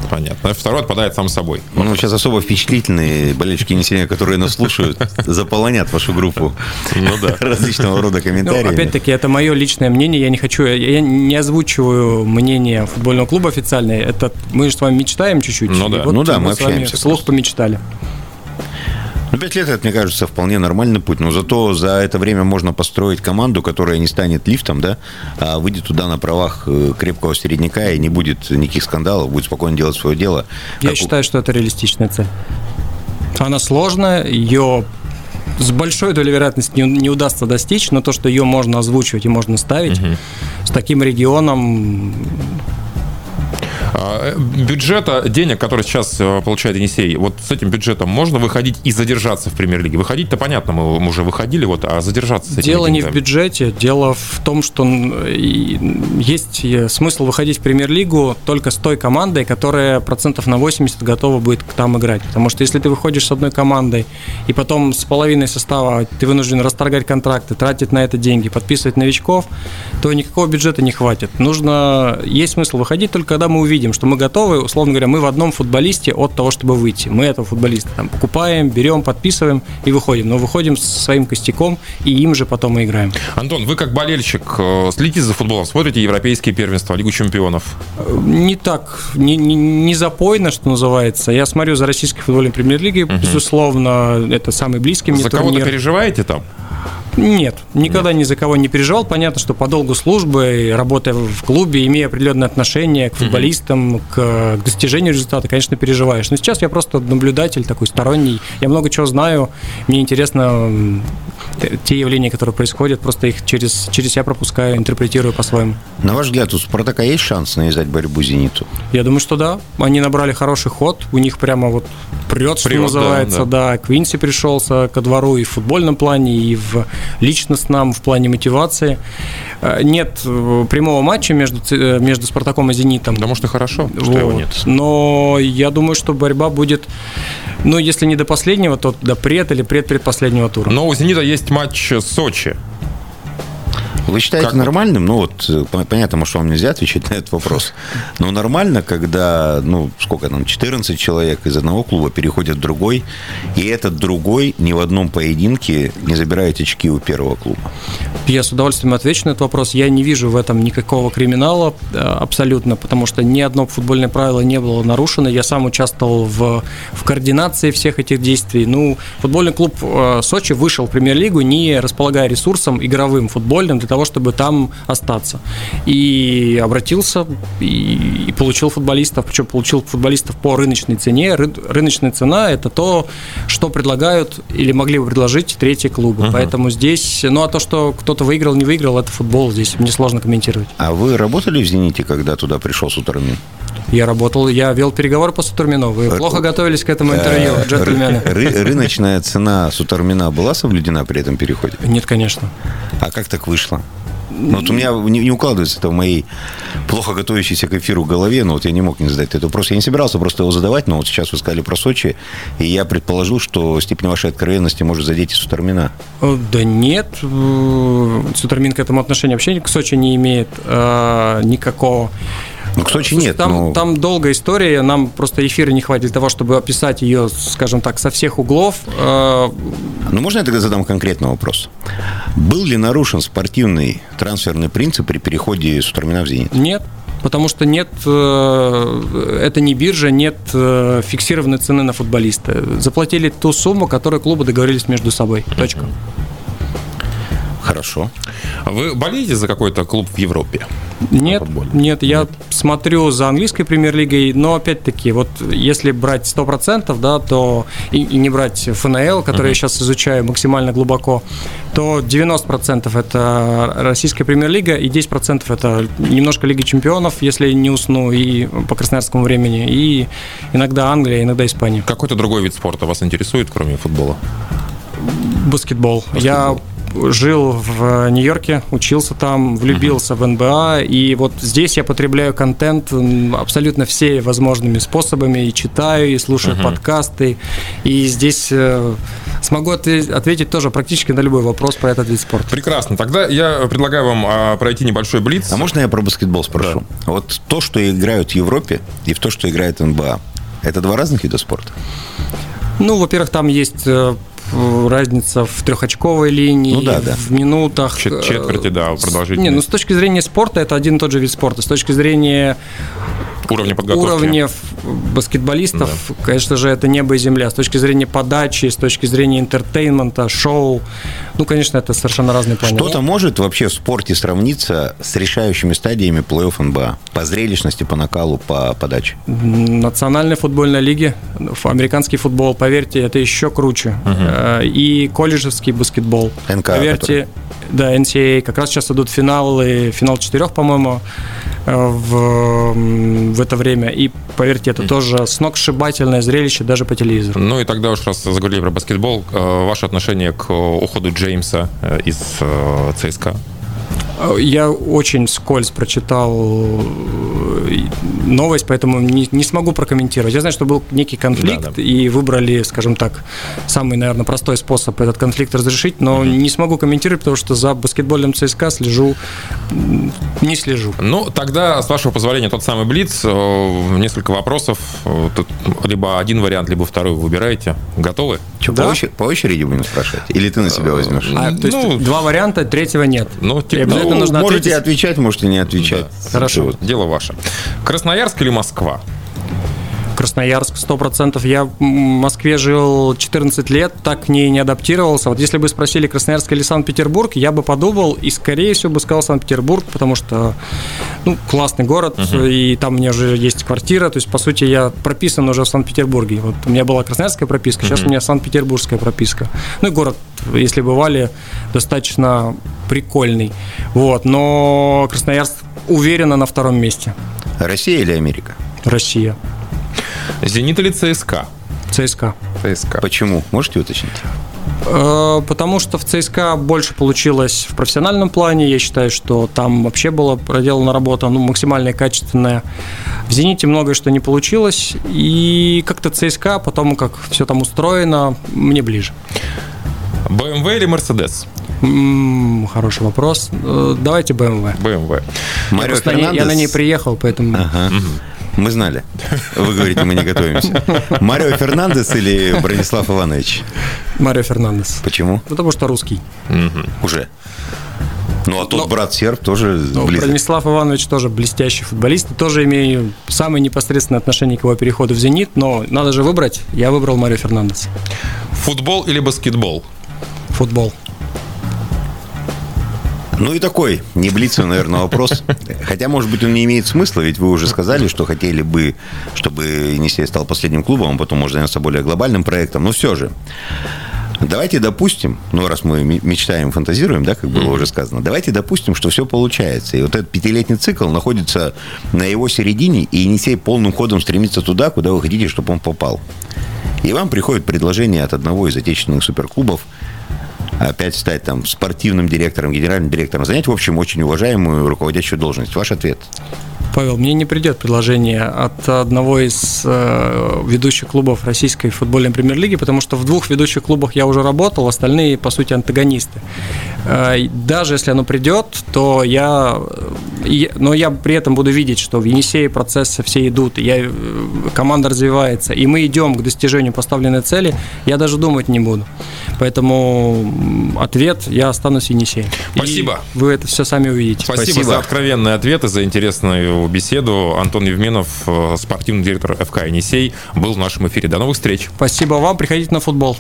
Понятно. Второй отпадает сам собой. Ну, сейчас особо впечатлительные болельщики Енисея, которые нас слушают, [laughs] заполонят вашу группу ну, да. [laughs] различного рода комментариями. Ну, опять-таки, это мое личное мнение. Я не хочу, я не озвучиваю мнение футбольного клуба официальное. Это мы же с вами мечтаем чуть-чуть. Ну да, вот ну, да мы, мы общаемся. Вслух помечтали. Ну, пять лет, это, мне кажется, вполне нормальный путь. Но зато за это время можно построить команду, которая не станет лифтом, да, а выйдет туда на правах э, крепкого середняка и не будет никаких скандалов, будет спокойно делать свое дело. Я как... считаю, что это реалистичная цель. Она сложная, ее с большой долей вероятности не, не удастся достичь, но то, что ее можно озвучивать и можно ставить, угу. с таким регионом бюджета, денег, который сейчас э, получает Енисей, вот с этим бюджетом можно выходить и задержаться в премьер-лиге? Выходить-то понятно, мы уже выходили, вот, а задержаться с этим Дело деньгами? не в бюджете, дело в том, что есть э, смысл выходить в премьер-лигу только с той командой, которая процентов на 80 готова будет там играть. Потому что если ты выходишь с одной командой, и потом с половиной состава ты вынужден расторгать контракты, тратить на это деньги, подписывать новичков, то никакого бюджета не хватит. Нужно, есть смысл выходить только когда мы увидим, видим, что мы готовы, условно говоря, мы в одном футболисте от того, чтобы выйти. Мы этого футболиста там покупаем, берем, подписываем и выходим. Но выходим со своим костяком, и им же потом и играем. Антон, вы как болельщик э, следите за футболом, смотрите европейские первенства, Лигу чемпионов? Не так, не, не, не запойно, что называется. Я смотрю за российской футбольной премьер-лигой, угу. безусловно, это самый близкий мне За кого-то переживаете там? Нет, никогда Нет. ни за кого не переживал. Понятно, что по долгу службы, работая в клубе, имея определенное отношение к футболистам, к, к достижению результата, конечно, переживаешь. Но сейчас я просто наблюдатель такой сторонний. Я много чего знаю. Мне интересно те явления, которые происходят, просто их через, через себя пропускаю, интерпретирую по-своему. На ваш взгляд, у Спартака есть шанс навязать борьбу Зениту? Я думаю, что да. Они набрали хороший ход, у них прямо вот прет, что прет, называется, да, да. да. Квинси пришелся ко двору и в футбольном плане, и в личностном, в плане мотивации. Э, нет э, прямого матча между, э, между Спартаком и Зенитом. Да, может, и хорошо, что вот. его нет. Но я думаю, что борьба будет, ну, если не до последнего, то до пред или предпредпоследнего тура. Но у Зенита есть матч Сочи. Вы считаете как? нормальным? Ну, вот э, понятно, может, вам нельзя отвечать [laughs] на этот вопрос. Но нормально, когда, ну, сколько там, 14 человек из одного клуба переходят в другой, и этот другой ни в одном поединке не забирает очки у первого клуба. Я с удовольствием отвечу на этот вопрос. Я не вижу в этом никакого криминала э, абсолютно, потому что ни одно футбольное правило не было нарушено. Я сам участвовал в, в координации всех этих действий. Ну, футбольный клуб э, Сочи вышел в премьер-лигу, не располагая ресурсом игровым футбольным для того, того, чтобы там остаться. И обратился и, и получил футболистов, причем получил футболистов по рыночной цене. Ры, рыночная цена – это то, что предлагают или могли бы предложить третьи клубы. Uh-huh. Поэтому здесь, ну а то, что кто-то выиграл, не выиграл, это футбол, здесь мне сложно комментировать. А вы работали в «Зените», когда туда пришел Сутармин? Я работал, я вел переговоры по Сутармину. Вы э, плохо готовились к этому интервью, э, джентльмены. Рыночная цена Сутармина была соблюдена при этом переходе? Нет, конечно. А как так вышло? Ну, вот у меня не, не укладывается это в моей плохо готовящейся к эфиру голове, но вот я не мог не задать этот вопрос. Я не собирался просто его задавать, но вот сейчас вы сказали про Сочи, и я предположил, что степень вашей откровенности может задеть и Сутармина. Э, да нет, Сутармин к этому отношения вообще к Сочи не имеет а, никакого. Ну, к Сочи Слушай, нет. Там, но... там долгая история, нам просто эфира не хватит для того, чтобы описать ее, скажем так, со всех углов. Э, ну, можно я тогда задам конкретный вопрос? Был ли нарушен спортивный трансферный принцип при переходе Сутармина в «Зенит»? Нет. Потому что нет, э, это не биржа, нет э, фиксированной цены на футболиста. Заплатили ту сумму, которую клубы договорились между собой. Точка. Хорошо. Вы болеете за какой-то клуб в Европе? Нет, нет, я смотрю за английской премьер-лигой, но опять-таки, вот если брать 100%, да, то и, и не брать ФНЛ, который uh-huh. я сейчас изучаю максимально глубоко, то 90% это российская премьер-лига и 10% это немножко Лига чемпионов, если не усну, и по красноярскому времени, и иногда Англия, иногда Испания. Какой-то другой вид спорта вас интересует, кроме футбола? Баскетбол. Баскетбол. Я жил в Нью-Йорке, учился там, влюбился uh-huh. в НБА, и вот здесь я потребляю контент абсолютно все возможными способами, и читаю, и слушаю uh-huh. подкасты, и здесь э, смогу ответить тоже практически на любой вопрос про этот вид спорта. Прекрасно. Тогда я предлагаю вам а, пройти небольшой блиц. А можно я про баскетбол спрошу? Да. Вот то, что играют в Европе, и в то, что играет НБА, это два разных вида спорта? Ну, во-первых, там есть э, разница в трехочковой линии, ну, да, да. в минутах. Четверти, да, продолжительность. Не, ну с точки зрения спорта это один и тот же вид спорта. С точки зрения уровня подготовки. Уровня баскетболистов, да. конечно же, это небо и земля. С точки зрения подачи, с точки зрения entertainment а, шоу, ну, конечно, это совершенно разные планы. Что-то может вообще в спорте сравниться с решающими стадиями плей-офф НБА? По зрелищности, по накалу, по подаче? Национальная футбольная лига, американский футбол, поверьте, это еще круче. Угу. И колледжевский баскетбол. НК, поверьте, который... да, NCAA. Как раз сейчас идут финалы, финал четырех, по-моему, в, в это время. И поверьте, это тоже сногсшибательное зрелище даже по телевизору. Ну и тогда уж раз заговорили про баскетбол, э, ваше отношение к уходу Джеймса э, из э, ЦСКА? Я очень скользь прочитал новость, поэтому не, не смогу прокомментировать. Я знаю, что был некий конфликт, да, да. и выбрали, скажем так, самый, наверное, простой способ этот конфликт разрешить, но угу. не смогу комментировать, потому что за баскетбольным ЦСКА слежу, не слежу. Ну, тогда, с вашего позволения, тот самый Блиц, э, несколько вопросов, тут либо один вариант, либо второй вы выбираете. Готовы? Что, да? по, очереди, по очереди будем спрашивать? Или ты на себя э, возьмешь? А, то есть ну, два варианта, третьего нет. Ну, типа, ну, нужно можете ответить. отвечать, можете не отвечать. Да. Хорошо. Вот. Дело ваше. Красноярск или Москва? Красноярск, сто процентов. Я в Москве жил 14 лет, так к ней не адаптировался. Вот если бы спросили Красноярск или Санкт-Петербург, я бы подумал и, скорее всего, бы сказал Санкт-Петербург, потому что, ну, классный город, uh-huh. и там у меня уже есть квартира, то есть, по сути, я прописан уже в Санкт-Петербурге. Вот у меня была красноярская прописка, uh-huh. сейчас у меня Санкт-Петербургская прописка. Ну и город, если бывали, достаточно прикольный. Вот, но Красноярск уверенно на втором месте. Россия или Америка? Россия. Зенит или ЦСКА? ЦСКА. ЦСКА. Почему? Можете уточнить? Э, потому что в ЦСКА больше получилось в профессиональном плане. Я считаю, что там вообще была проделана работа ну, максимально качественная. В «Зените» многое что не получилось. И как-то ЦСКА, потому как все там устроено, мне ближе. BMW или Mercedes? Хороший вопрос. Э, давайте BMW. BMW. Марио я, Фернандес... я на ней приехал, поэтому... Ага. Мы знали. Вы говорите, мы не готовимся. [laughs] Марио Фернандес или Бронислав Иванович? Марио Фернандес. Почему? Потому что русский. Угу. Уже. Ну, а тот Но, брат серб тоже ну, близок. Бронислав Иванович тоже блестящий футболист. Тоже имею самое непосредственное отношение к его переходу в «Зенит». Но надо же выбрать. Я выбрал Марио Фернандес. Футбол или баскетбол? Футбол. Ну и такой, не блицый, наверное, вопрос. [laughs] Хотя, может быть, он не имеет смысла, ведь вы уже сказали, что хотели бы, чтобы Енисей стал последним клубом, а потом, может, заняться более глобальным проектом. Но все же, Давайте допустим, ну раз мы мечтаем, фантазируем, да, как было уже сказано, давайте допустим, что все получается. И вот этот пятилетний цикл находится на его середине, и Енисей полным ходом стремится туда, куда вы хотите, чтобы он попал. И вам приходит предложение от одного из отечественных суперклубов опять стать там спортивным директором, генеральным директором, занять, в общем, очень уважаемую руководящую должность. Ваш ответ? Павел, мне не придет предложение от одного из э, ведущих клубов российской футбольной премьер-лиги, потому что в двух ведущих клубах я уже работал, остальные, по сути, антагонисты. Э, даже если оно придет, то я, но я при этом буду видеть, что в Енисее процессы все идут, я, э, команда развивается, и мы идем к достижению поставленной цели, я даже думать не буду. Поэтому ответ, я останусь в Енисее. Спасибо. И вы это все сами увидите. Спасибо, Спасибо за откровенные ответы, за интересную беседу. Антон Евменов, э, спортивный директор ФК «Енисей», был в нашем эфире. До новых встреч. Спасибо вам. Приходите на футбол.